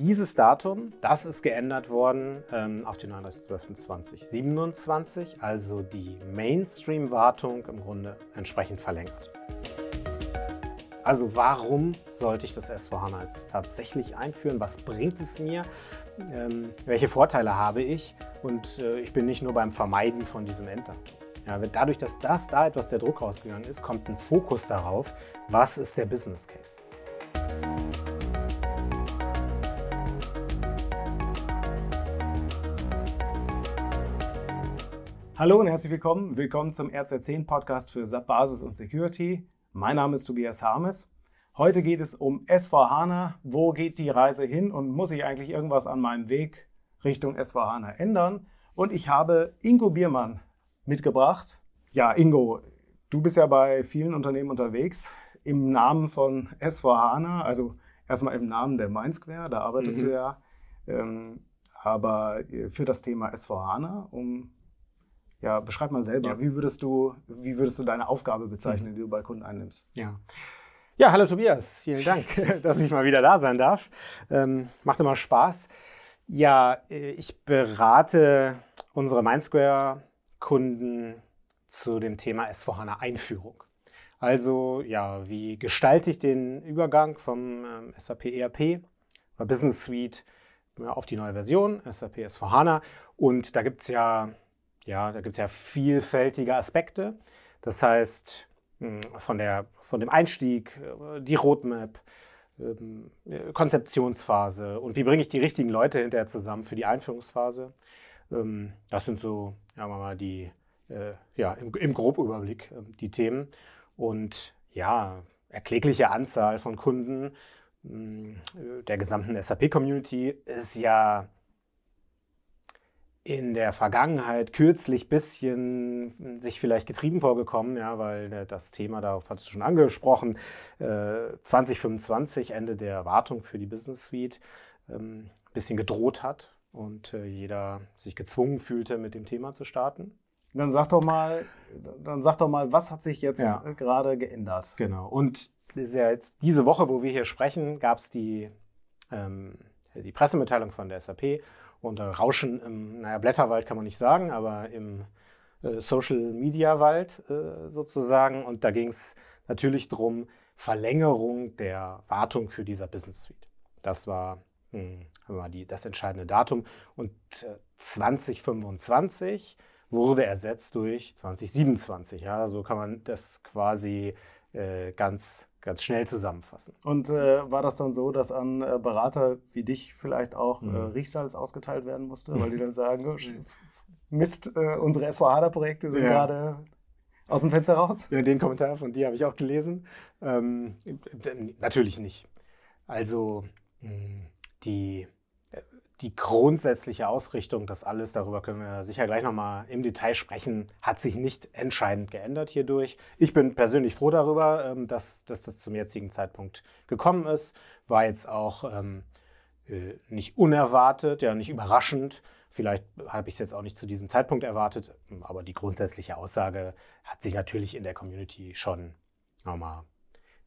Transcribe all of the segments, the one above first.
dieses Datum, das ist geändert worden ähm, auf den 39.12.2027, also die Mainstream-Wartung im Grunde entsprechend verlängert. Also warum sollte ich das S4HANA jetzt tatsächlich einführen? Was bringt es mir? Ähm, welche Vorteile habe ich? Und äh, ich bin nicht nur beim Vermeiden von diesem Enddatum. Ja, dadurch, dass das da etwas der Druck rausgegangen ist, kommt ein Fokus darauf, was ist der Business Case. Hallo und herzlich willkommen. Willkommen zum RZ10 Podcast für SAP Basis und Security. Mein Name ist Tobias Harmes. Heute geht es um S4HANA. Wo geht die Reise hin und muss ich eigentlich irgendwas an meinem Weg Richtung S4HANA ändern? Und ich habe Ingo Biermann mitgebracht. Ja, Ingo, du bist ja bei vielen Unternehmen unterwegs im Namen von S4HANA, also erstmal im Namen der Mindsquare, da arbeitest mhm. du ja. Ähm, aber für das Thema S4HANA, um ja, beschreib mal selber, ja. wie, würdest du, wie würdest du deine Aufgabe bezeichnen, mhm. die du bei Kunden einnimmst? Ja. Ja, hallo Tobias, vielen Dank, dass ich mal wieder da sein darf. Ähm, macht immer Spaß. Ja, äh, ich berate unsere Mindsquare-Kunden zu dem Thema S4HANA Einführung. Also, ja, wie gestalte ich den Übergang vom ähm, SAP ERP oder Business Suite auf die neue Version, SAP S4HANA? Und da gibt es ja ja, da gibt es ja vielfältige Aspekte. Das heißt, hm, von, der, von dem Einstieg, äh, die Roadmap, ähm, Konzeptionsphase und wie bringe ich die richtigen Leute hinterher zusammen für die Einführungsphase. Ähm, das sind so, sagen wir mal, die, äh, ja, im, im Grobüberblick ähm, die Themen. Und ja, erklägliche Anzahl von Kunden hm, der gesamten SAP-Community ist ja in der Vergangenheit kürzlich bisschen sich vielleicht getrieben vorgekommen, ja, weil das Thema, darauf hast du schon angesprochen, äh, 2025, Ende der Wartung für die Business Suite, ähm, bisschen gedroht hat und äh, jeder sich gezwungen fühlte, mit dem Thema zu starten. Dann sag doch mal, dann sag doch mal, was hat sich jetzt ja. gerade geändert? Genau. Und ja jetzt diese Woche, wo wir hier sprechen, gab es die, ähm, die Pressemitteilung von der SAP und äh, Rauschen im, naja, Blätterwald kann man nicht sagen, aber im äh, Social Media Wald äh, sozusagen. Und da ging es natürlich darum, Verlängerung der Wartung für dieser Business Suite. Das war, hm, war die, das entscheidende Datum. Und 2025 äh, wurde ersetzt durch 2027. Ja, so kann man das quasi äh, ganz ganz schnell zusammenfassen. Und äh, war das dann so, dass an äh, Berater wie dich vielleicht auch äh, mhm. äh, Riechsalz ausgeteilt werden musste, weil die dann sagen, oh, Mist, äh, unsere SVHANA-Projekte sind ja. gerade aus dem Fenster raus? Ja, den Kommentar von dir habe ich auch gelesen. Ähm, natürlich nicht. Also die die grundsätzliche Ausrichtung, das alles, darüber können wir sicher gleich nochmal im Detail sprechen, hat sich nicht entscheidend geändert hierdurch. Ich bin persönlich froh darüber, ähm, dass, dass das zum jetzigen Zeitpunkt gekommen ist. War jetzt auch ähm, äh, nicht unerwartet, ja nicht überraschend. Vielleicht habe ich es jetzt auch nicht zu diesem Zeitpunkt erwartet, aber die grundsätzliche Aussage hat sich natürlich in der Community schon nochmal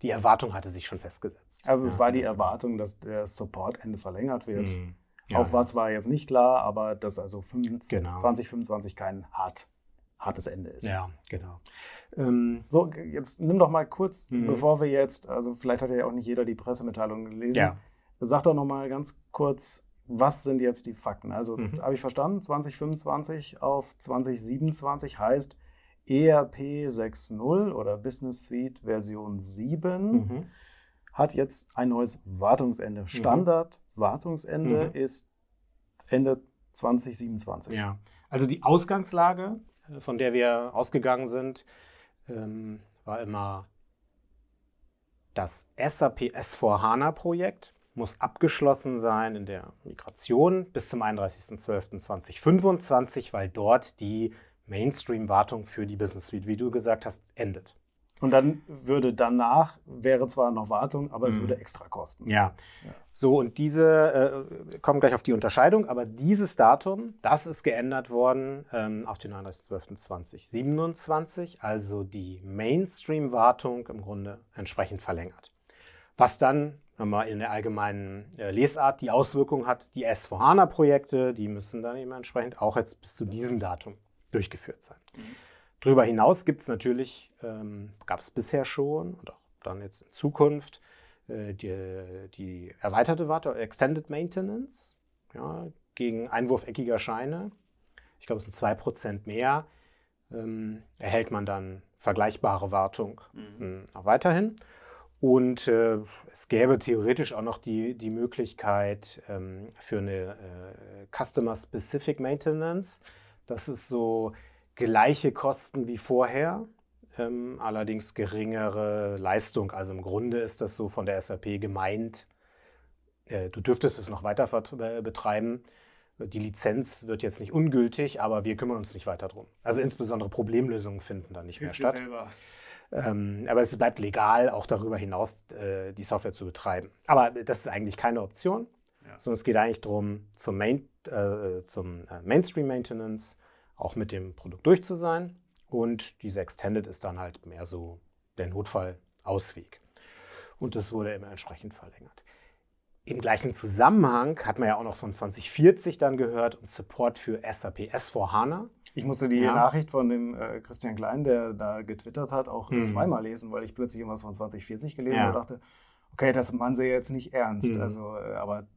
die Erwartung hatte sich schon festgesetzt. Also es war die Erwartung, dass der Support-Ende verlängert wird. Mhm. Ja. Auf was war jetzt nicht klar, aber dass also 25, genau. 2025 kein hart, hartes Ende ist. Ja, genau. Ähm, so, jetzt nimm doch mal kurz, mhm. bevor wir jetzt, also vielleicht hat ja auch nicht jeder die Pressemitteilung gelesen. Ja. Sag doch noch mal ganz kurz, was sind jetzt die Fakten? Also mhm. habe ich verstanden, 2025 auf 2027 heißt ERP 6.0 oder Business Suite Version 7 mhm. Hat jetzt ein neues Wartungsende. Mhm. Standard Wartungsende mhm. ist Ende 2027. Ja, also die Ausgangslage, äh, von der wir ausgegangen sind, ähm, war immer das SAP S4HANA-Projekt muss abgeschlossen sein in der Migration bis zum 31.12.2025, weil dort die Mainstream-Wartung für die Business Suite, wie du gesagt hast, endet. Und dann würde danach, wäre zwar noch Wartung, aber es mhm. würde extra kosten. Ja. ja. So, und diese, äh, kommen gleich auf die Unterscheidung, aber dieses Datum, das ist geändert worden ähm, auf den 31.12.2027, also die Mainstream-Wartung im Grunde entsprechend verlängert. Was dann mal in der allgemeinen äh, Lesart die Auswirkung hat, die S4HANA-Projekte, die müssen dann eben entsprechend auch jetzt bis zu diesem Datum durchgeführt sein. Mhm. Darüber hinaus gibt es natürlich, ähm, gab es bisher schon und auch dann jetzt in Zukunft, äh, die, die, erweiterte Wartung, Extended Maintenance, ja, gegen Einwurf eckiger Scheine. Ich glaube, es sind 2% mehr. Ähm, erhält man dann vergleichbare Wartung mhm. auch weiterhin. Und äh, es gäbe theoretisch auch noch die, die Möglichkeit ähm, für eine äh, Customer-Specific Maintenance. Das ist so gleiche Kosten wie vorher, ähm, allerdings geringere Leistung. Also im Grunde ist das so von der SAP gemeint, äh, du dürftest es noch weiter betreiben. Die Lizenz wird jetzt nicht ungültig, aber wir kümmern uns nicht weiter drum. Also insbesondere Problemlösungen finden dann nicht Hilft mehr statt. Selber. Ähm, aber es bleibt legal, auch darüber hinaus äh, die Software zu betreiben. Aber das ist eigentlich keine Option, ja. sondern es geht eigentlich darum, zum, Main, äh, zum äh, Mainstream Maintenance auch mit dem Produkt durch zu sein. Und diese Extended ist dann halt mehr so der Notfallausweg. Und das wurde immer entsprechend verlängert. Im gleichen Zusammenhang hat man ja auch noch von 2040 dann gehört und Support für SAP S4 HANA. Ich musste die ja. Nachricht von dem äh, Christian Klein, der da getwittert hat, auch mhm. zweimal lesen, weil ich plötzlich irgendwas von 2040 gelesen ja. und dachte, okay, das meinen sie jetzt nicht ernst. Mhm. Also, äh, aber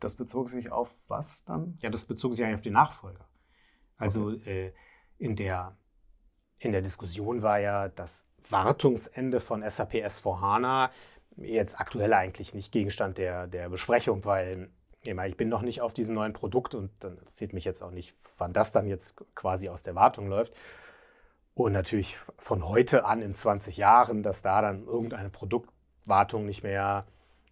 das bezog sich auf was dann? Ja, das bezog sich eigentlich auf die Nachfolger. Also okay. äh, in, der, in der Diskussion war ja das Wartungsende von SAP S4 HANA jetzt aktuell eigentlich nicht Gegenstand der, der Besprechung, weil ich bin noch nicht auf diesem neuen Produkt und dann interessiert mich jetzt auch nicht, wann das dann jetzt quasi aus der Wartung läuft. Und natürlich von heute an in 20 Jahren, dass da dann irgendeine Produktwartung nicht mehr,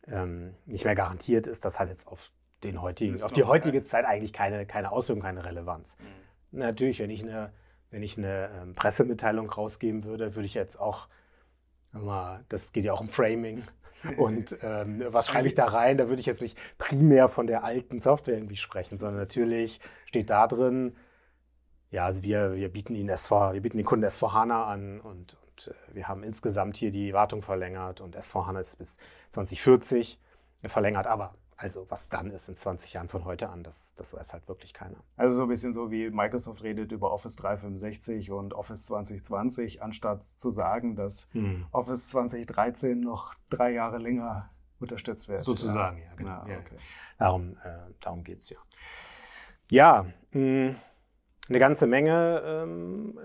ähm, nicht mehr garantiert ist, das hat jetzt auf, den heutigen, auf die heutige Zeit eigentlich keine, keine Auswirkung, keine Relevanz. Mhm. Natürlich, wenn ich eine, wenn ich eine ähm, Pressemitteilung rausgeben würde, würde ich jetzt auch, mal, das geht ja auch um Framing, und ähm, was schreibe ich da rein? Da würde ich jetzt nicht primär von der alten Software irgendwie sprechen, sondern natürlich steht da drin, ja, also wir, wir bieten Ihnen SV, wir bieten den Kunden SV HANA an und, und äh, wir haben insgesamt hier die Wartung verlängert und SV HANA ist bis 2040 verlängert, aber also was dann ist in 20 Jahren von heute an, das, das weiß halt wirklich keiner. Also so ein bisschen so wie Microsoft redet über Office 365 und Office 2020, anstatt zu sagen, dass hm. Office 2013 noch drei Jahre länger unterstützt wird. Sozusagen, ja, ja genau. Ja, okay. Darum, äh, darum geht es ja. Ja, mh, hm, eine ganze Menge ähm,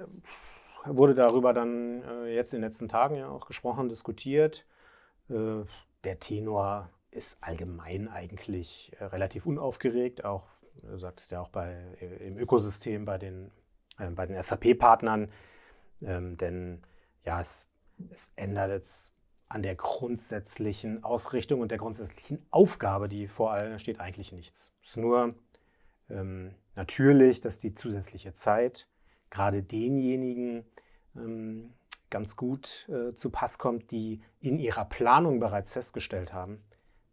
wurde darüber dann äh, jetzt in den letzten Tagen ja auch gesprochen, diskutiert. Äh, der Tenor ist allgemein eigentlich äh, relativ unaufgeregt, auch, du sagtest ja auch bei, äh, im Ökosystem bei den, äh, den SAP-Partnern. Ähm, denn ja, es, es ändert jetzt an der grundsätzlichen Ausrichtung und der grundsätzlichen Aufgabe, die vor allem steht, eigentlich nichts. Es ist nur ähm, natürlich, dass die zusätzliche Zeit gerade denjenigen ähm, ganz gut äh, zu Pass kommt, die in ihrer Planung bereits festgestellt haben,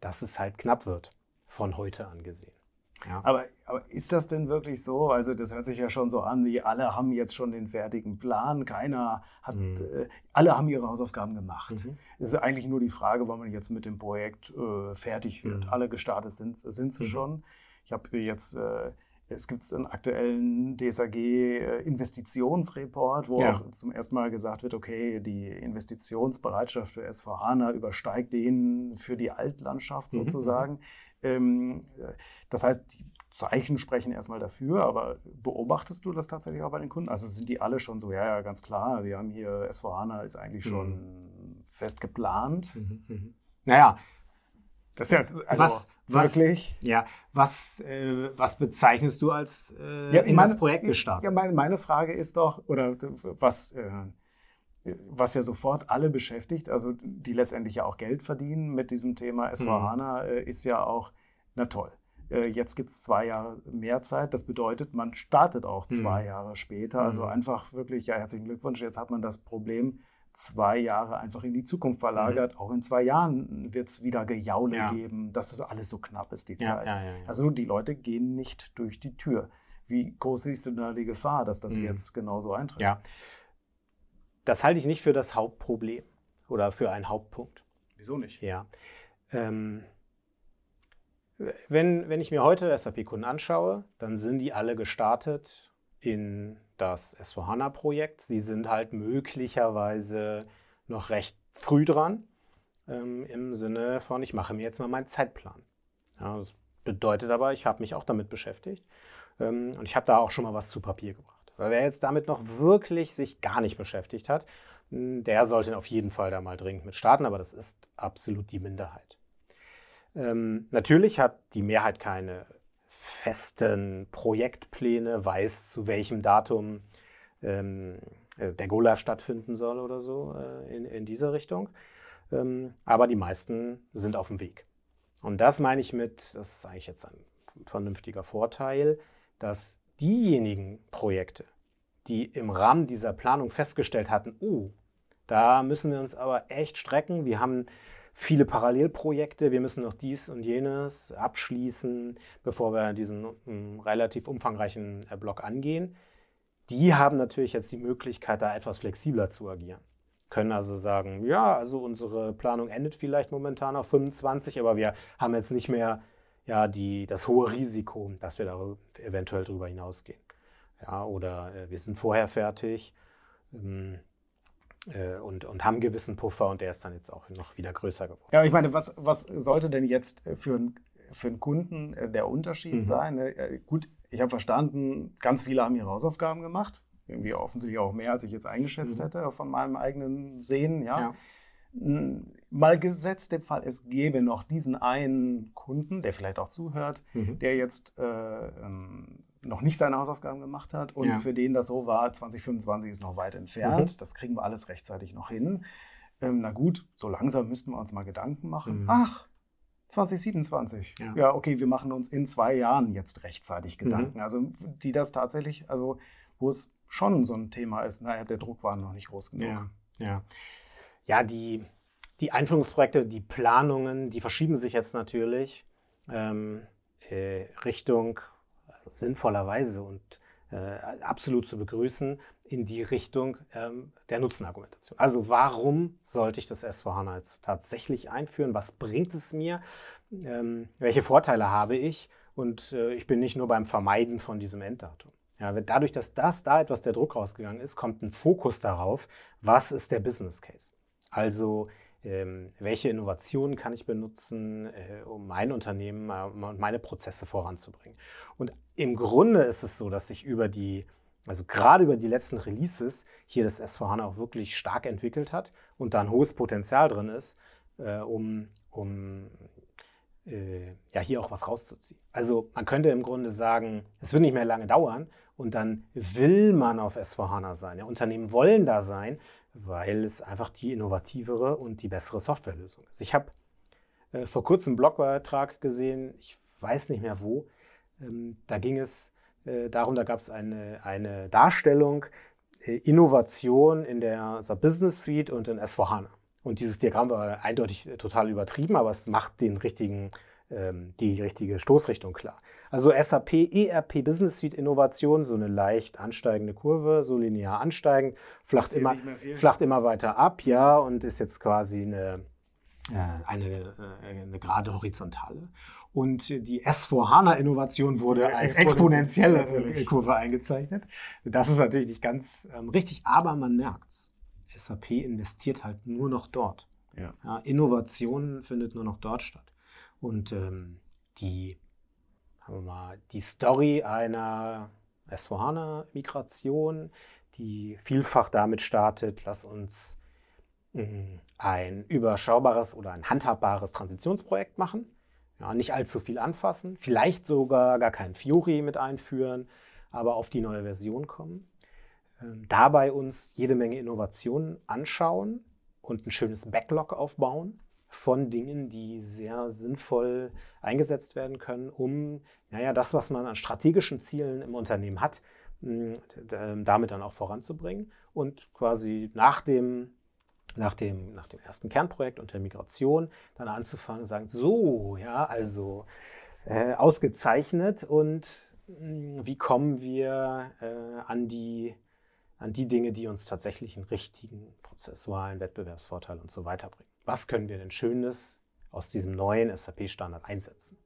dass es halt knapp wird, von heute an gesehen. Ja. Aber, aber, ist das denn wirklich so? Also das hört sich ja schon so an, wie alle haben jetzt schon den fertigen Plan, keiner hat, mhm. äh, alle haben ihre Hausaufgaben gemacht. Mhm. Es ist eigentlich nur die Frage, wann man jetzt mit dem Projekt äh, fertig wird. Mhm. Alle gestartet sind, sind sie mhm. schon. Ich habe jetzt äh, es gibt einen aktuellen DSAG-Investitionsreport, wo ja. auch zum ersten Mal gesagt wird, okay, die Investitionsbereitschaft für SVHANA übersteigt den für die Altlandschaft mhm, sozusagen. Mhm. das heißt, die Zeichen sprechen erstmal dafür, aber beobachtest du das tatsächlich auch bei den Kunden? Also sind die alle schon so, ja, ja, ganz klar, wir haben hier SVHANA ist eigentlich schon mhm. fest geplant. Mhm, mhm. Naja, das ist ja also was, wirklich. Was, ja, was, äh, was bezeichnest du als äh, ja, in meine, das Projekt gestartet? Ja, meine, meine, Frage ist doch, oder was, äh, was ja sofort alle beschäftigt, also die letztendlich ja auch Geld verdienen mit diesem Thema S4HANA, mhm. Äh, ist ja auch, na toll. Äh, jetzt gibt es zwei Jahre mehr Zeit. Das bedeutet, man startet auch zwei mhm. Jahre später. Also mhm. einfach wirklich, ja, herzlichen Glückwunsch. Jetzt hat man das Problem zwei Jahre einfach in die Zukunft verlagert. Mhm. Auch in zwei Jahren wird es wieder Gejaule ja. geben, dass das alles so knapp ist, die ja, Zeit. Ja, also die Leute gehen nicht durch die Tür. Wie groß ist denn da die Gefahr, dass das mhm. jetzt genauso eintritt? Ja. Das halte ich nicht für das Hauptproblem oder für einen Hauptpunkt. Wieso nicht? Ja. Ähm, wenn, wenn ich mir heute SAP-Kunden anschaue, dann sind die alle gestartet in das S4HANA-Projekt. Sie sind halt möglicherweise noch recht früh dran, ähm, im Sinne von, ich mache mir jetzt mal meinen Zeitplan. Ja, das bedeutet aber, ich habe mich auch damit beschäftigt ähm, und ich habe da auch schon mal was zu Papier gebracht. Weil wer jetzt damit noch wirklich sich gar nicht beschäftigt hat, hm, der sollte auf jeden Fall da mal dringend mit starten, aber das ist absolut die Minderheit. Ähm, natürlich hat die Mehrheit keine festen Projektpläne, weiß zu welchem Datum ähm, äh, der Go-Live stattfinden soll oder so äh, in, in dieser Richtung. Ähm, aber die meisten sind auf dem Weg. Und das meine ich mit, das ist eigentlich jetzt ein vernünftiger Vorteil, dass diejenigen Projekte, die im Rahmen dieser Planung festgestellt hatten, oh, da müssen wir uns aber echt strecken. Wir haben viele Parallelprojekte. Wir müssen noch dies und jenes abschließen, bevor wir diesen um, hm, relativ umfangreichen äh, Block angehen. Die haben natürlich jetzt die Möglichkeit, da etwas flexibler zu agieren. Können also sagen, ja, also unsere Planung endet vielleicht momentan auf 25, aber wir haben jetzt nicht mehr ja, die, das hohe Risiko, dass wir da eventuell drüber hinausgehen. Ja, oder äh, wir sind vorher fertig. Ähm, äh, und, und haben einen gewissen Puffer und der ist dann jetzt auch noch wieder größer geworden. Ja, ich meine, was, was sollte denn jetzt für, ein, für einen Kunden äh, der Unterschied mhm. sein? Ne? Äh, gut, ich habe verstanden, ganz viele haben ihre Hausaufgaben gemacht. Irgendwie offensichtlich auch mehr, als ich jetzt eingeschätzt mhm. hätte von meinem eigenen Sehen. Ja. ja. Mal gesetzt den Fall, es gäbe noch diesen einen Kunden, der vielleicht auch zuhört, mhm. der jetzt äh, ähm, noch nicht seine Hausaufgaben gemacht hat und ja. für den das so war, 2025 ist noch weit entfernt, mhm. das kriegen wir alles rechtzeitig noch hin. Ähm, na gut, so langsam müssten wir uns mal Gedanken machen. Mhm. Ach, 2027. Ja. ja. okay, wir machen uns in zwei Jahren jetzt rechtzeitig mhm. Gedanken. Mhm. Also die das tatsächlich, also wo es schon so ein Thema ist, naja, der Druck war noch nicht groß genug. Ja, ja. ja die, die Einführungsprojekte, die Planungen, die verschieben sich jetzt natürlich ähm, äh, Richtung sinnvollerweise und äh, absolut zu begrüßen in die Richtung ähm, der Nutzenargumentation. Also warum sollte ich das S4HANA jetzt tatsächlich einführen? Was bringt es mir? Ähm, welche Vorteile habe ich? Und äh, ich bin nicht nur beim Vermeiden von diesem Enddatum. Ja, dadurch, dass das da etwas der Druck rausgegangen ist, kommt ein Fokus darauf, was ist der Business Case. Also welche Innovationen kann ich benutzen, äh, um mein Unternehmen äh, und meine Prozesse voranzubringen. Und im Grunde ist es so, dass sich über die, also gerade über die letzten Releases hier das S4HANA auch wirklich stark entwickelt hat und da ein hohes Potenzial drin ist, äh, um, um ja hier auch was rauszuziehen. Also man könnte im Grunde sagen, es wird nicht mehr lange dauern und dann will man auf S4HANA sein. Ja, Unternehmen wollen da sein, weil es einfach die innovativere und die bessere Softwarelösung ist. Ich habe äh, vor kurzem einen Blogbeitrag gesehen, ich weiß nicht mehr wo, ähm, da ging es äh, darum, da gab es eine, eine Darstellung, äh, Innovation in der Business Suite und in S4HANA. Und dieses Diagramm war eindeutig total übertrieben, aber es macht den richtigen, ähm, die richtige Stoßrichtung klar. Also SAP ERP Business Suite Innovation, so eine leicht ansteigende Kurve, so linear ansteigend, flacht, immer, flacht immer weiter ab, ja, und ist jetzt quasi eine, äh, eine, äh, eine gerade horizontale. Und die S4HANA-Innovation wurde als exponentielle natürlich. Kurve eingezeichnet. Das ist natürlich nicht ganz ähm, richtig, aber man merkt's. SAP investiert halt nur noch dort. Ja. Ja, Innovation findet nur noch dort statt. Und ähm, die haben wir mal, die Story einer S4HANA-Migration, die vielfach damit startet, lass uns mm, ein überschaubares oder ein handhabbares Transitionsprojekt machen. Ja, nicht allzu viel anfassen, vielleicht sogar gar kein Fiori mit einführen, aber auf die neue Version kommen. Ähm, dabei uns jede Menge Innovationen anschauen und ein schönes Backlog aufbauen von Dingen, die sehr sinnvoll eingesetzt werden können, um naja, das, was man an strategischen Zielen im Unternehmen hat, damit dann auch voranzubringen und quasi nach dem, nach dem, nach dem ersten Kernprojekt und der Migration dann anzufangen und sagen, so, ja, also äh, ausgezeichnet und mh, wie kommen wir äh, an die an die Dinge, die uns tatsächlich einen richtigen prozessualen Wettbewerbsvorteil und so weiter bringen was können wir denn Schönes aus diesem neuen SAP-Standard einsetzen.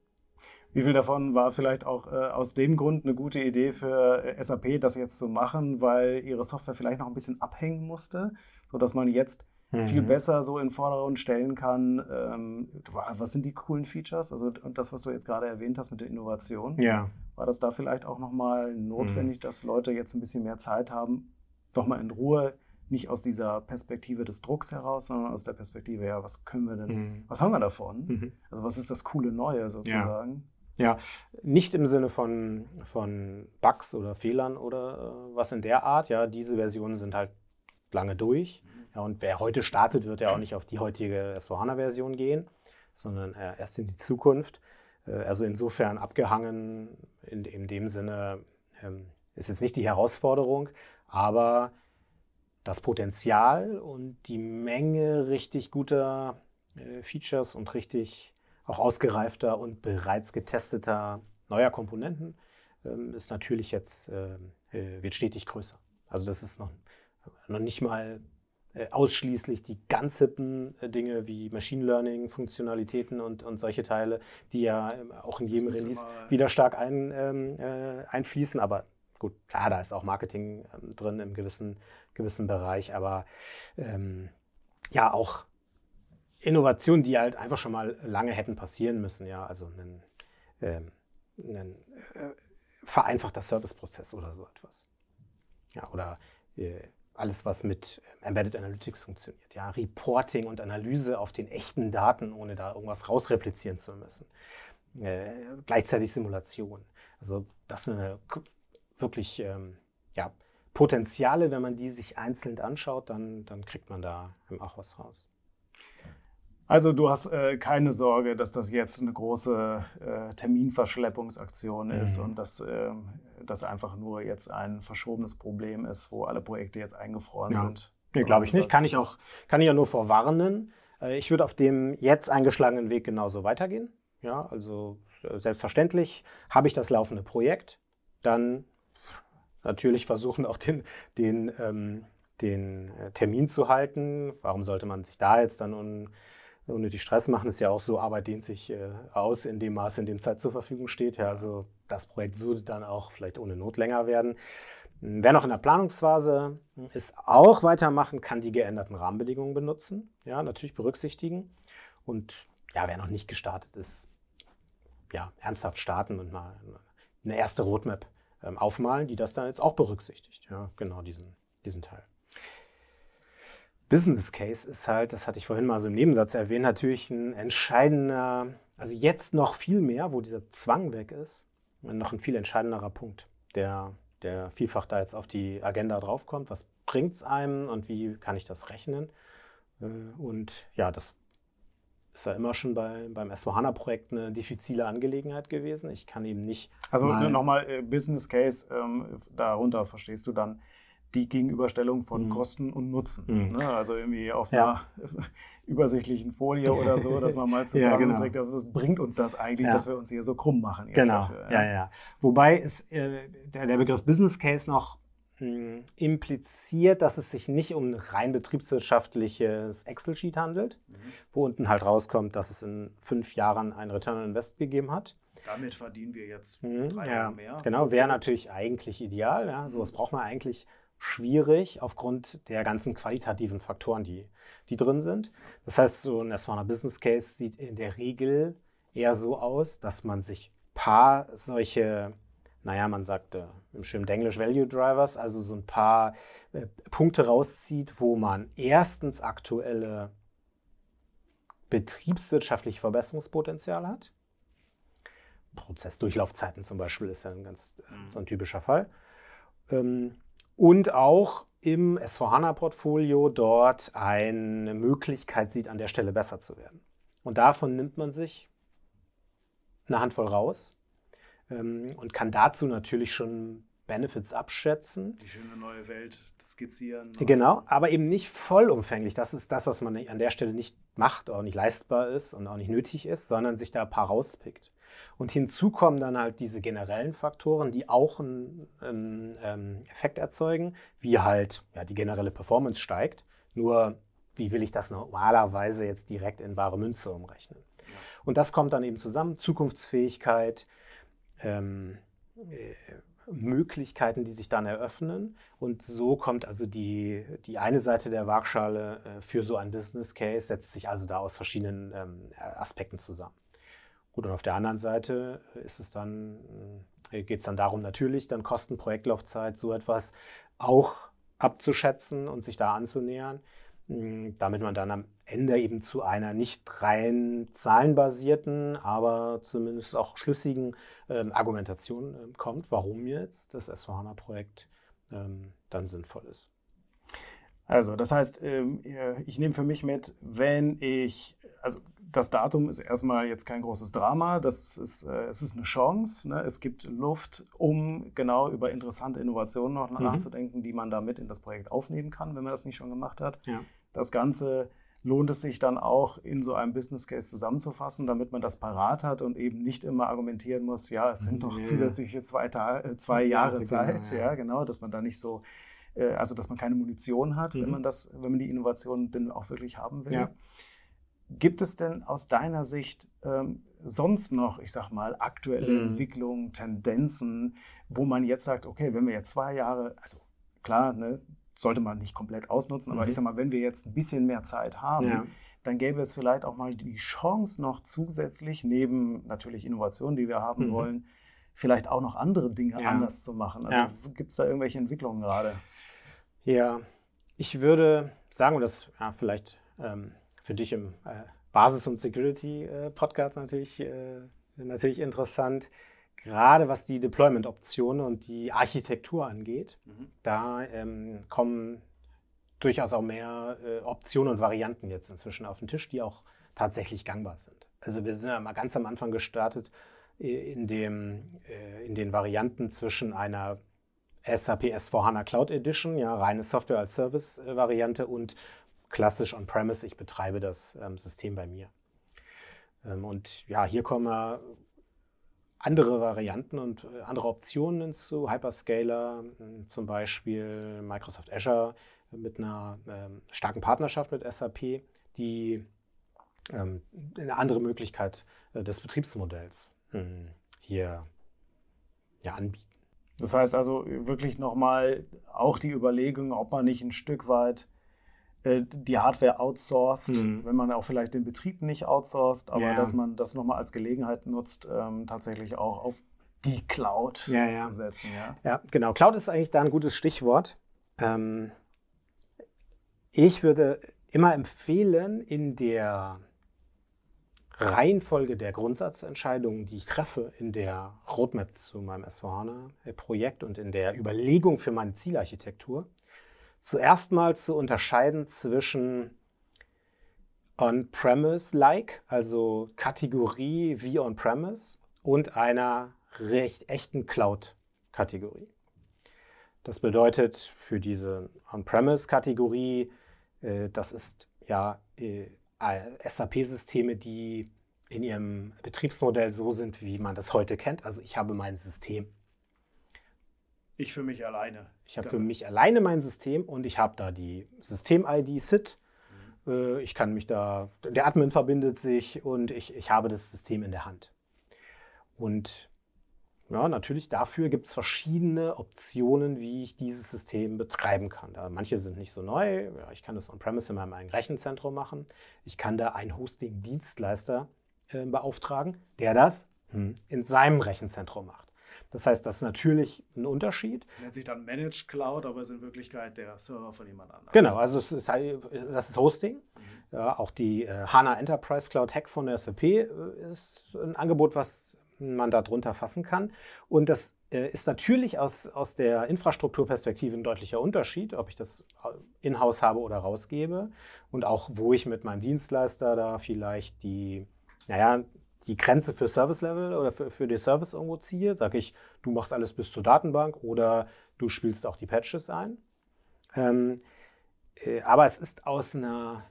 Wie viel davon war vielleicht auch äh, aus dem Grund eine gute Idee für äh, SAP, das jetzt zu machen, weil ihre Software vielleicht noch ein bisschen abhängen musste, sodass man jetzt mhm. viel besser so in Vordergrund stellen kann, ähm, was sind die coolen Features? Also und das, was du jetzt gerade erwähnt hast mit der Innovation, ja. war das da vielleicht auch nochmal notwendig, mhm. dass Leute jetzt ein bisschen mehr Zeit haben, doch mal in Ruhe nicht aus dieser Perspektive des Drucks heraus, sondern aus der Perspektive, ja, was können wir denn, mhm. was haben wir davon? Mhm. Also was ist das coole Neue sozusagen? Ja. Ja, nicht im Sinne von, von Bugs oder Fehlern oder äh, was in der Art. Ja, diese Versionen sind halt lange durch. Ja, und wer heute startet, wird ja auch nicht auf die heutige S4HANA-Version gehen, sondern äh, erst in die Zukunft. Äh, also insofern abgehangen in, in dem Sinne ähm, ist jetzt nicht die Herausforderung, aber das Potenzial und die Menge richtig guter äh, Features und richtig auch ausgereifter und bereits getesteter neuer Komponenten ähm, ist natürlich jetzt, äh, äh, wird stetig größer. Also das ist noch, noch nicht mal äh, ausschließlich die ganz hippen äh, Dinge wie Machine Learning, Funktionalitäten und, und solche Teile, die ja ähm, auch in jedem Release wieder stark ein, ähm, äh, einfließen. Aber gut, klar, da ist auch Marketing ähm, drin im gewissen, gewissen Bereich, aber ähm, ja, auch Innovationen, die halt einfach schon mal lange hätten passieren müssen, ja, also ein, ähm, äh, vereinfachter Serviceprozess oder so etwas. Ja, oder äh, alles, was mit Embedded Analytics funktioniert. Ja, Reporting und Analyse auf den echten Daten, ohne da irgendwas rausreplizieren zu müssen. Äh, gleichzeitig Simulation. Also das sind wirklich ähm, ja, Potenziale, wenn man die sich einzeln anschaut, dann, dann kriegt man da auch was raus. Also du hast äh, keine Sorge, dass das jetzt eine große äh, Terminverschleppungsaktion ist mhm. und dass äh, das einfach nur jetzt ein verschobenes Problem ist, wo alle Projekte jetzt eingefroren ja. sind. Nee, glaube ich nicht. Kann ich auch, kann ich ja nur vorwarnen. Äh, ich würde auf dem jetzt eingeschlagenen Weg genauso weitergehen. Ja, also selbstverständlich habe ich das laufende Projekt. Dann natürlich versuchen auch den, den, ähm, den äh, Termin zu halten. Warum sollte man sich da jetzt dann un unnötig Stress machen, ist ja auch so, Arbeit dehnt sich äh, aus in dem Maße, in dem Zeit zur Verfügung steht. Ja, also das Projekt würde dann auch vielleicht ohne Not länger werden. Wer noch in der Planungsphase ist, auch weitermachen, kann die geänderten Rahmenbedingungen benutzen. Ja, natürlich berücksichtigen. Und ja, wer noch nicht gestartet ist, ja, ernsthaft starten und mal eine erste Roadmap ähm, aufmalen, die das dann jetzt auch berücksichtigt. Ja, genau diesen, diesen Teil. Business Case ist halt, das hatte ich vorhin mal so im Nebensatz erwähnt, natürlich ein entscheidender, also jetzt noch viel mehr, wo dieser Zwang weg ist, noch ein viel entscheidenderer Punkt, der, der vielfach da jetzt auf die Agenda draufkommt. Was bringt es einem und wie kann ich das rechnen? Äh, und ja, das ist ja immer schon bei, beim S4HANA-Projekt eine diffizile Angelegenheit gewesen. Ich kann eben nicht. Also nochmal äh, Business Case, ähm, darunter verstehst du dann die Gegenüberstellung von mhm. Kosten und Nutzen. Mhm. Ne? Also irgendwie auf ja. einer übersichtlichen Folie oder so, dass man mal zusammenträgt, ja, genau. was bringt uns das eigentlich, ja. dass wir uns hier so krumm machen. genau, dafür, ja. ja, ja. Wobei ist äh, der, der, Begriff Business Case noch mh, impliziert, dass es sich nicht um ein rein betriebswirtschaftliches Excel-Sheet handelt, mhm. wo unten halt rauskommt, dass es in fünf Jahren ein Return on Invest gegeben hat. Damit verdienen wir jetzt mhm, drei Jahre mehr. Genau, wäre natürlich eigentlich ideal. Ja. Sowas mhm. braucht man eigentlich schwierig aufgrund der ganzen qualitativen Faktoren, die, die drin sind. Das heißt, so ein S1 Business Case sieht in der Regel eher so aus, dass man sich paar solche, naja, man sagt äh, im schönen Englisch Value Drivers, also so ein paar äh, Punkte rauszieht, wo man erstens aktuelle betriebswirtschaftliche Verbesserungspotenzial hat. Prozessdurchlaufzeiten zum Beispiel ist ja ein ganz mhm. so ein typischer Fall. Ähm, und auch im S4HANA-Portfolio dort eine Möglichkeit sieht, an der Stelle besser zu werden. Und davon nimmt man sich eine Handvoll raus ähm, und kann dazu natürlich schon Benefits abschätzen. Die schöne neue Welt skizzieren. Ne? Genau, aber eben nicht vollumfänglich. Das ist das, was man an der Stelle nicht macht, auch nicht leistbar ist und auch nicht nötig ist, sondern sich da ein paar rauspickt. Und hinzu kommen dann halt diese generellen Faktoren, die auch einen, einen ähm, Effekt erzeugen, wie halt ja, die generelle Performance steigt. Nur, wie will ich das normalerweise jetzt direkt in bare Münze umrechnen? Und das kommt dann eben zusammen, Zukunftsfähigkeit, ähm, äh, Möglichkeiten, die sich dann eröffnen. Und so kommt also die, die eine Seite der Waagschale äh, für so ein Business Case, setzt sich also da aus verschiedenen ähm, Aspekten zusammen. Gut, und auf der anderen Seite ist es dann, äh, geht es dann darum, natürlich dann Kosten, Projektlaufzeit, so etwas auch abzuschätzen und sich da anzunähern, damit man dann am Ende eben zu einer nicht rein zahlenbasierten, aber zumindest auch schlüssigen ähm, Argumentation ähm, kommt, warum jetzt das S4HANA-Projekt ähm, dann sinnvoll ist. Also, das heißt, ähm, ich nehme für mich mit, wenn ich, also das Datum ist erstmal jetzt kein großes Drama, das ist, äh, es ist eine Chance. Ne? Es gibt Luft, um genau über interessante Innovationen noch mhm. nachzudenken, die man damit in das Projekt aufnehmen kann, wenn man das nicht schon gemacht hat. Ja. Das Ganze lohnt es sich dann auch in so einem Business Case zusammenzufassen, damit man das parat hat und eben nicht immer argumentieren muss, ja, es sind noch zusätzliche zwei, äh, zwei Jahre ja, Zeit, genau, ja. ja. genau, dass man da nicht so, äh, also dass man keine Munition hat, mhm. wenn man das, wenn man die Innovation denn auch wirklich haben will. Ja. Gibt es denn aus deiner Sicht ähm, sonst noch, ich sag mal, aktuelle mhm. Entwicklungen, Tendenzen, wo man jetzt sagt, okay, wenn wir jetzt zwei Jahre, also klar, ne, sollte man nicht komplett ausnutzen, aber mhm. ich sag mal, wenn wir jetzt ein bisschen mehr Zeit haben, ja. dann gäbe es vielleicht auch mal die Chance noch zusätzlich, neben natürlich Innovationen, die wir haben mhm. wollen, vielleicht auch noch andere Dinge ja. anders zu machen. Also ja. gibt es da irgendwelche Entwicklungen gerade? Ja, ich würde sagen, und das ja, vielleicht ähm, für dich im äh, Basis- und Security-Podcast äh, natürlich, äh, natürlich interessant gerade was die Deployment-Optionen und die Architektur angeht, mhm. da ähm, kommen durchaus auch mehr äh, Optionen und Varianten jetzt inzwischen auf den Tisch, die auch tatsächlich gangbar sind. Also wir sind ja mal ganz am Anfang gestartet äh, in, dem, äh, in den Varianten zwischen einer SAP S4HANA Cloud Edition, ja, reine Software als Service-Variante und klassisch on-premise, ich betreibe das ähm, System bei mir. Ähm, und ja, hier kommen wir andere Varianten und äh, andere Optionen hinzu. Hyperscaler, hm, zum Beispiel Microsoft Azure mit einer ähm, starken Partnerschaft mit SAP, die ähm, eine andere Möglichkeit äh, des Betriebsmodells hm, hier ja, anbieten. Das heißt also wirklich nochmal auch die Überlegung, ob man nicht ein Stück weit die Hardware outsourced, mhm. wenn man auch vielleicht den Betrieb nicht outsourced, aber ja. dass man das nochmal als Gelegenheit nutzt, ähm, tatsächlich auch auf die Cloud ja, zu setzen. Ja. ja, genau. Cloud ist eigentlich da ein gutes Stichwort. Ähm, ich würde immer empfehlen, in der Reihenfolge der Grundsatzentscheidungen, die ich treffe in der Roadmap zu meinem S4HANA-Projekt und in der Überlegung für meine Zielarchitektur, zuerst mal zu unterscheiden zwischen On-Premise-like, also Kategorie wie On-Premise, und einer recht echten Cloud-Kategorie. Das bedeutet für diese On-Premise-Kategorie, äh, das ist ja äh, SAP-Systeme, die in ihrem Betriebsmodell so sind, wie man das heute kennt. Also ich habe mein System ich für mich alleine. Ich habe für mich alleine mein System und ich habe da die System-ID SIT. Mhm. Äh, ich kann mich da, der Admin verbindet sich und ich, ich habe das System in der Hand. Und ja, natürlich dafür gibt es verschiedene Optionen, wie ich dieses System betreiben kann. Da, manche sind nicht so neu. Ja, ich kann das on-premise in meinem eigenen Rechenzentrum machen. Ich kann da einen Hosting-Dienstleister äh, beauftragen, der das hm, in seinem Rechenzentrum macht. Das heißt, das ist natürlich ein Unterschied. Das nennt sich dann Managed Cloud, aber ist in Wirklichkeit der Server von jemand anderem. Genau, also ist, das ist Hosting. Mhm. Auch die äh, HANA Enterprise Cloud Hack von der SAP äh, ist ein Angebot, was man darunter fassen kann. Und das äh, ist natürlich aus, aus der Infrastrukturperspektive ein deutlicher Unterschied, ob ich das in-house habe oder rausgebe. Und auch, wo ich mit meinem Dienstleister da vielleicht die, naja, die Grenze für Service Level oder für, für den Service irgendwo ziehe, sage ich, du machst alles bis zur Datenbank oder du spielst auch die Patches ein. Ähm, äh, aber es ist aus einer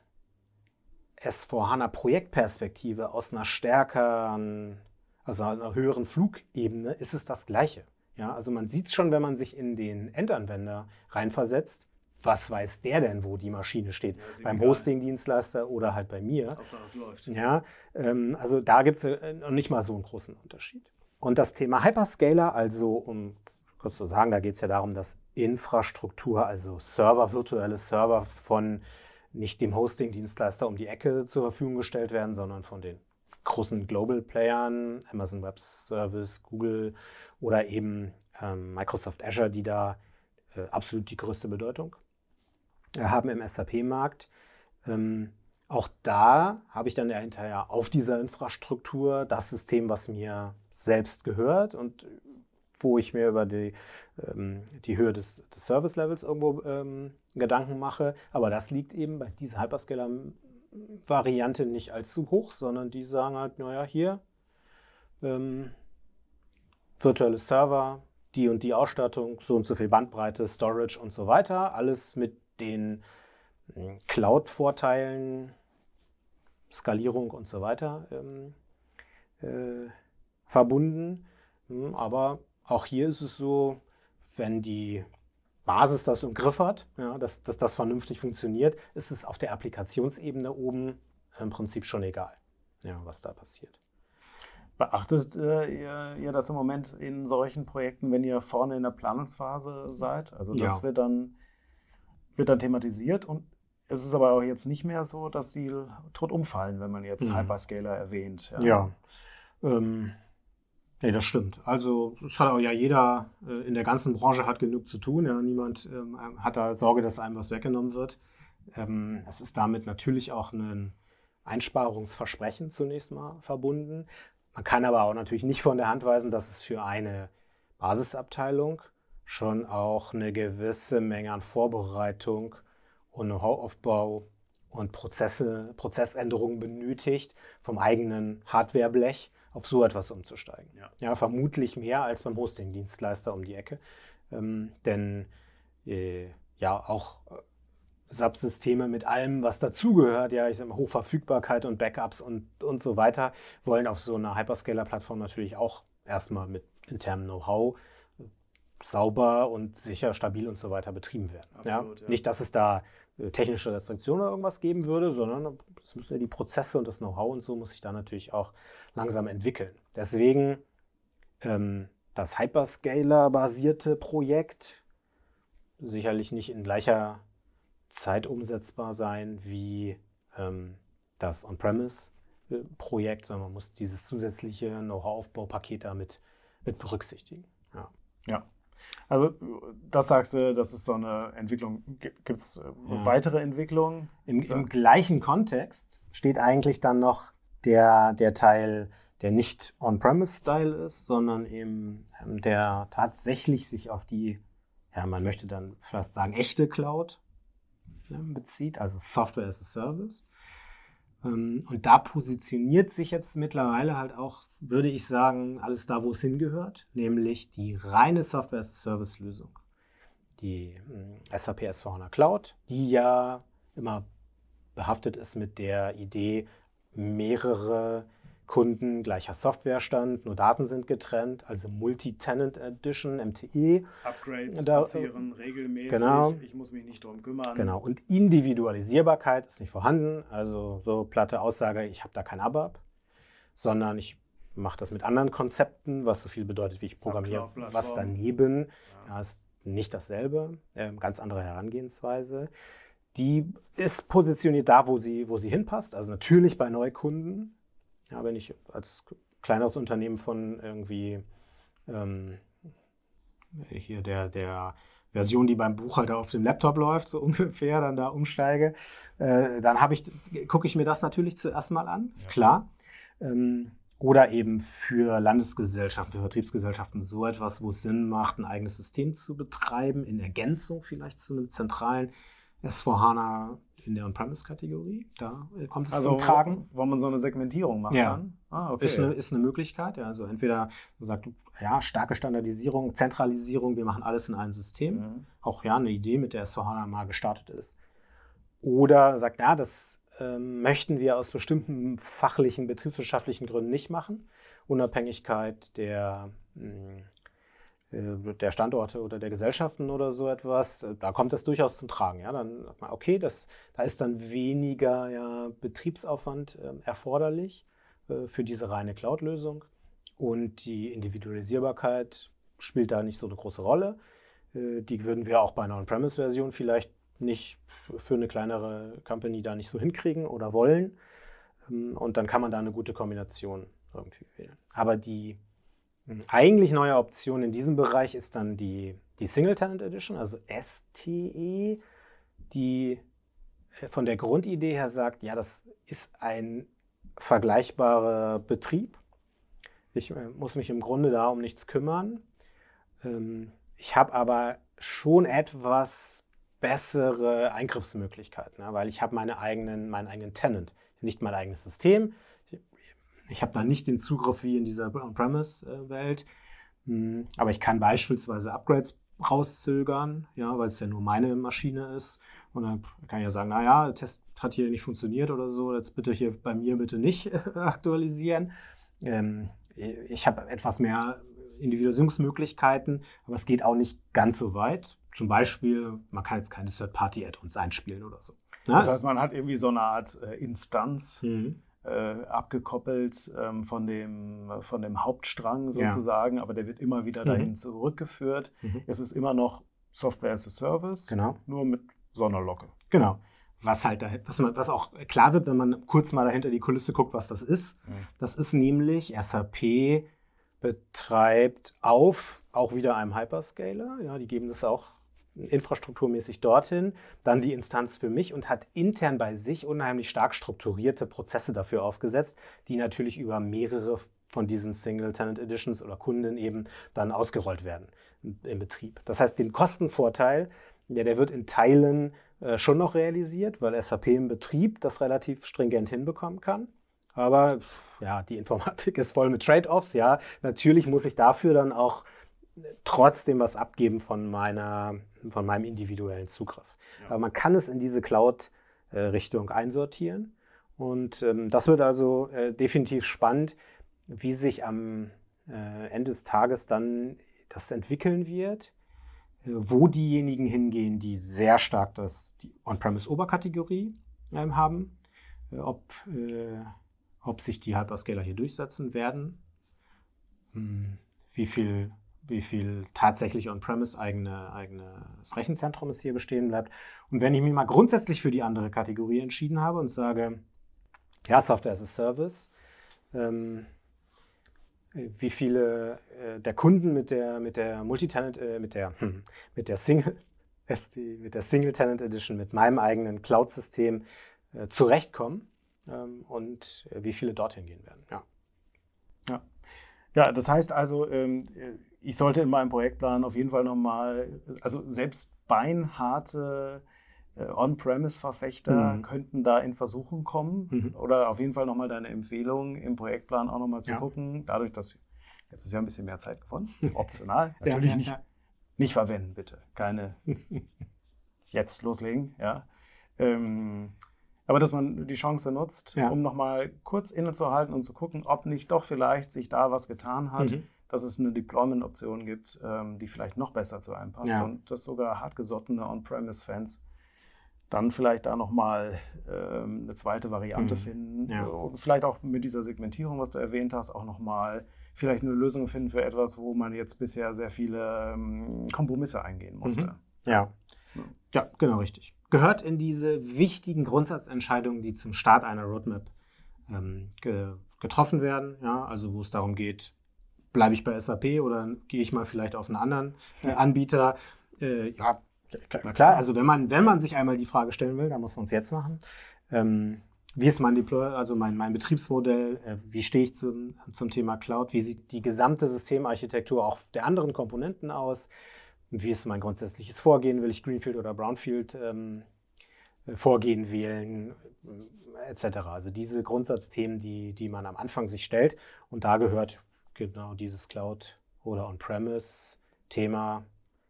S4HANA Projektperspektive, aus einer stärkeren, also einer höheren Flugebene, ist es das Gleiche. Ja, also man sieht es schon, wenn man sich in den Endanwender reinversetzt. Was weiß der denn, wo die Maschine steht? Ja, Beim. Hosting-Dienstleister oder halt bei mir. Hauptsache es läuft. Ja, ähm, also da gibt es noch nicht mal so einen großen Unterschied. Und das Thema Hyperscaler, also um kurz zu sagen, da geht es ja darum, dass Infrastruktur, also Server, virtuelle Server von nicht dem Hosting-Dienstleister um die Ecke zur Verfügung gestellt werden, sondern von den großen Global-Playern, Amazon Web Service, Google oder eben ähm, Microsoft Azure, die da äh, absolut die größte Bedeutung äh, haben im SAP-Markt. Ähm, auch da habe ich dann ja hinterher auf dieser Infrastruktur das System, was mir selbst gehört und wo ich mir über die, ähm, die Höhe des, des Service-Levels irgendwo ähm, Gedanken mache. Aber das liegt eben bei dieser Hyperscaler-Variante nicht allzu hoch, sondern die sagen halt, naja, hier ähm, virtuelle Server, die und die Ausstattung, so und so viel Bandbreite, Storage und so weiter. Alles mit den mh, Cloud-Vorteilen, Skalierung und so weiter ähm, äh, verbunden. Hm, Aber auch hier ist es so, wenn die Basis das im Griff hat, ja, dass, dass das vernünftig funktioniert, ist es auf der Applikationsebene oben im Prinzip schon egal, ja, was da passiert. Beachtest äh, ihr, ihr das im Moment in solchen Projekten, wenn ihr vorne in der Planungsphase seid? Also das Ja. wird, dann, wird dann thematisiert und es ist aber auch jetzt nicht mehr so, dass sie tot umfallen, wenn man jetzt Mhm. Hyperscaler erwähnt. Ja, ähm, nee, das stimmt. Also es hat auch ja jeder äh, in der ganzen Branche hat genug zu tun. Ja, niemand ähm, hat da Sorge, dass einem was weggenommen wird. Ähm, es ist damit natürlich auch ein Einsparungsversprechen zunächst mal verbunden. Man kann aber auch natürlich nicht von der Hand weisen, dass es für eine Basisabteilung schon auch eine gewisse Menge an Vorbereitung und Know-how-Aufbau und Prozesse, Prozessänderungen benötigt, vom eigenen Hardwareblech auf so etwas umzusteigen. Ja. vermutlich mehr als beim Hosting-Dienstleister um die Ecke. Ähm, denn äh, ja, auch äh, Subsysteme mit allem, was dazugehört, ja, ich sag mal, Hochverfügbarkeit und Backups und, und so weiter, wollen auf so einer Hyperscaler-Plattform natürlich auch erstmal mit internem Know-how sauber und sicher, stabil und so weiter betrieben werden. Absolut, ja. Nicht, dass es da äh, technische Restriktionen oder irgendwas geben würde, sondern es müssen ja die Prozesse und das Know-how und so muss sich da natürlich auch langsam entwickeln. Deswegen ähm, das Hyperscaler-basierte Projekt sicherlich nicht in gleicher Zeit umsetzbar sein wie ähm, das On-Premise-Projekt, sondern man muss dieses zusätzliche Know-how-Aufbaupaket damit mit berücksichtigen. Ja. Ja. Also das sagst du, das ist so eine Entwicklung. Gibt es Ja. weitere Entwicklungen? Im, So. Im gleichen Kontext steht eigentlich dann noch der, der Teil, der nicht On-Premise-Style ist, sondern eben ähm, der tatsächlich sich auf die, ja, man möchte dann fast sagen, echte Cloud ne, bezieht, also Software as a Service. Ähm, Und da positioniert sich jetzt mittlerweile halt auch, würde ich sagen, alles da, wo es hingehört, nämlich die reine Software as a Service Lösung. Die mh, SAP S4HANA Cloud, die ja immer behaftet ist mit der Idee, mehrere Kunden gleicher Softwarestand, nur Daten sind getrennt, also Multi-Tenant Edition, MTE. Upgrades Da- passieren regelmäßig. Genau. Ich muss mich nicht drum kümmern. Genau. Und Individualisierbarkeit ist nicht vorhanden. Also so platte Aussage, ich habe da kein ABAP, sondern ich mache das mit anderen Konzepten, was so viel bedeutet, wie ich programmiere. Was daneben Ja. ist nicht dasselbe, ähm, ganz andere Herangehensweise. Die ist positioniert da, wo sie, wo sie hinpasst. Also natürlich bei Neukunden. Ja, wenn ich als kleineres Unternehmen von irgendwie ähm, hier der, der Version, die beim Buchhalter auf dem Laptop läuft, so ungefähr, dann da umsteige, äh, dann habe ich, gucke ich mir das natürlich zuerst mal an, Ja. klar. Ähm, oder eben für Landesgesellschaften, für Vertriebsgesellschaften so etwas, wo es Sinn macht, ein eigenes System zu betreiben, in Ergänzung vielleicht zu einem zentralen S4HANA in der On-Premise-Kategorie. Da äh, kommt es Also, zum Tragen. wo man so eine Segmentierung machen Ja. kann. Ah, okay. Ist, eine, ist eine Möglichkeit. Ja, also entweder man sagt, ja, starke Standardisierung, Zentralisierung, wir machen alles in einem System. Mhm. Auch ja eine Idee, mit der S4HANA mal gestartet ist. Oder sagt, ja, das ähm, möchten wir aus bestimmten fachlichen, betriebswirtschaftlichen Gründen nicht machen. Unabhängigkeit der, mh, äh, der Standorte oder der Gesellschaften oder so etwas, äh, da kommt das durchaus zum Tragen. Ja? Dann sagt man, okay, das, da ist dann weniger ja, Betriebsaufwand äh, erforderlich äh, für diese reine Cloud-Lösung und die Individualisierbarkeit spielt da nicht so eine große Rolle. Äh, die würden wir auch bei einer On-Premise-Version vielleicht nicht für eine kleinere Company da nicht so hinkriegen oder wollen. Ähm, und dann kann man da eine gute Kombination irgendwie wählen. Aber die eigentlich neue Option in diesem Bereich ist dann die, die Single Tenant Edition, also STE, die äh, von der Grundidee her sagt, ja, das ist ein vergleichbarer Betrieb. Ich äh, muss mich im Grunde da um nichts kümmern. Ähm, ich habe aber schon etwas bessere Eingriffsmöglichkeiten, ne? weil ich habe meine eigenen, meinen eigenen Tenant, nicht mein eigenes System. Ich, habe da nicht den Zugriff wie in dieser On-Premise-Welt, hm, aber ich kann beispielsweise Upgrades rauszögern, ja, weil es ja nur meine Maschine ist. Und dann kann ich ja sagen, naja, der Test hat hier nicht funktioniert oder so, jetzt bitte hier bei mir bitte nicht aktualisieren. Ähm, ich habe etwas mehr Individualisierungsmöglichkeiten, aber es geht auch nicht ganz so weit. Zum Beispiel, man kann jetzt keine Third-Party-Add-ons einspielen oder so. Ne? Das heißt, man hat irgendwie so eine Art äh, Instanz mhm. Äh, abgekoppelt ähm, von, dem, von dem Hauptstrang sozusagen, ja. aber der wird immer wieder mhm. dahin zurückgeführt. Mhm. Es ist immer noch Software as a Service, genau. nur mit Sonderlocke. Genau. Was halt da, was, man, was auch klar wird, wenn man kurz mal dahinter die Kulisse guckt, was das ist. Mhm. Das ist nämlich SAP betreibt auf auch wieder einem Hyperscaler. Ja, die geben das auch infrastrukturmäßig dorthin, dann die Instanz für mich und hat intern bei sich unheimlich stark strukturierte Prozesse dafür aufgesetzt, die natürlich über mehrere von diesen Single-Tenant Editions oder Kunden eben dann ausgerollt werden im Betrieb. Das heißt, den Kostenvorteil, ja, der wird in Teilen äh, schon noch realisiert, weil SAP im Betrieb das relativ stringent hinbekommen kann. Aber ja, die Informatik ist voll mit Trade-offs. Ja, natürlich muss ich dafür dann auch trotzdem was abgeben von meiner, von meinem individuellen Zugriff. Ja. Aber man kann es in diese Cloud-Richtung einsortieren. Und ähm, das wird also äh, definitiv spannend, wie sich am äh, Ende des Tages dann das entwickeln wird, äh, wo diejenigen hingehen, die sehr stark das, die On-Premise-Oberkategorie ähm, haben, äh, ob äh, ob sich die Hyperscaler hier durchsetzen werden, hm, wie viel, wie viel tatsächlich on-premise eigene, eigenes Rechenzentrum es hier bestehen bleibt. Und wenn ich mich mal grundsätzlich für die andere Kategorie entschieden habe und sage, ja, Software as a Service, ähm, wie viele äh, der Kunden mit der, mit der Multitenant, äh, mit der, hm, mit der Single, mit der Single Tenant Edition, mit meinem eigenen Cloud-System äh, zurechtkommen ähm, und äh, wie viele dorthin gehen werden. Ja. Ja. Ja, das heißt also, ähm, ich sollte in meinem Projektplan auf jeden Fall nochmal, also selbst beinharte äh, On-Premise-Verfechter mhm. könnten da in Versuchen kommen. Mhm. Oder auf jeden Fall nochmal deine Empfehlung im Projektplan auch nochmal zu ja. gucken. Dadurch, dass jetzt ist ja ein bisschen mehr Zeit gewonnen. Optional. Natürlich ja, ja, nicht, nicht verwenden, bitte. Keine jetzt loslegen, ja. Ähm, aber dass man die Chance nutzt, ja. um nochmal kurz innezuhalten und zu gucken, ob nicht doch vielleicht sich da was getan hat, mhm. Dass es eine Deployment-Option gibt, ähm, die vielleicht noch besser zu einem passt ja. und dass sogar hartgesottene On-Premise-Fans dann vielleicht da nochmal ähm, eine zweite Variante mhm. finden ja. und vielleicht auch mit dieser Segmentierung, was du erwähnt hast, auch nochmal vielleicht eine Lösung finden für etwas, wo man jetzt bisher sehr viele ähm, Kompromisse eingehen musste. Mhm. Ja. ja, genau richtig gehört in diese wichtigen Grundsatzentscheidungen, die zum Start einer Roadmap ähm, ge getroffen werden. Ja, also wo es darum geht, bleibe ich bei SAP oder gehe ich mal vielleicht auf einen anderen äh, Anbieter. Äh, ja, klar, klar, also wenn man, wenn man sich einmal die Frage stellen will, dann muss man es jetzt machen. Ähm, wie ist mein Deploy, also mein, mein Betriebsmodell, äh, wie stehe ich zum, zum Thema Cloud, wie sieht die gesamte Systemarchitektur auch der anderen Komponenten aus, wie ist mein grundsätzliches Vorgehen? Will ich Greenfield oder Brownfield ähm, äh, Vorgehen wählen, äh, etc. Also diese Grundsatzthemen, die, die man am Anfang sich stellt. Und da gehört genau dieses Cloud- oder On-Premise-Thema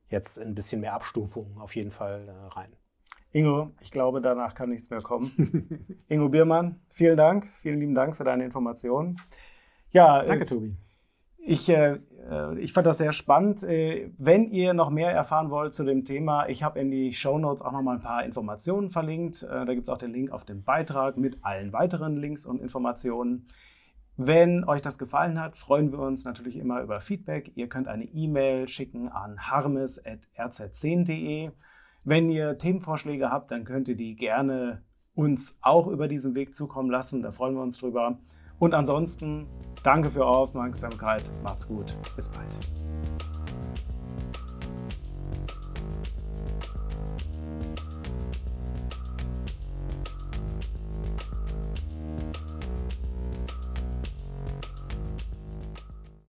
jetzt ein bisschen mehr Abstufung auf jeden Fall äh, rein. Ingo, ich glaube, danach kann nichts mehr kommen. Ingo Biermann, vielen Dank, vielen lieben Dank für deine Informationen. Ja, Danke, äh, Tobi Ich, äh, äh, ich fand das sehr spannend. Äh, wenn ihr noch mehr erfahren wollt zu dem Thema, ich habe in die Show Notes auch noch mal ein paar Informationen verlinkt. Äh, da gibt es auch den Link auf dem Beitrag mit allen weiteren Links und Informationen. Wenn euch das gefallen hat, freuen wir uns natürlich immer über Feedback. Ihr könnt eine E-Mail schicken an harmes.rz10.de. Wenn ihr Themenvorschläge habt, dann könnt ihr die gerne uns auch über diesen Weg zukommen lassen. Da freuen wir uns drüber. Und ansonsten danke für eure Aufmerksamkeit. Macht's gut. Bis bald.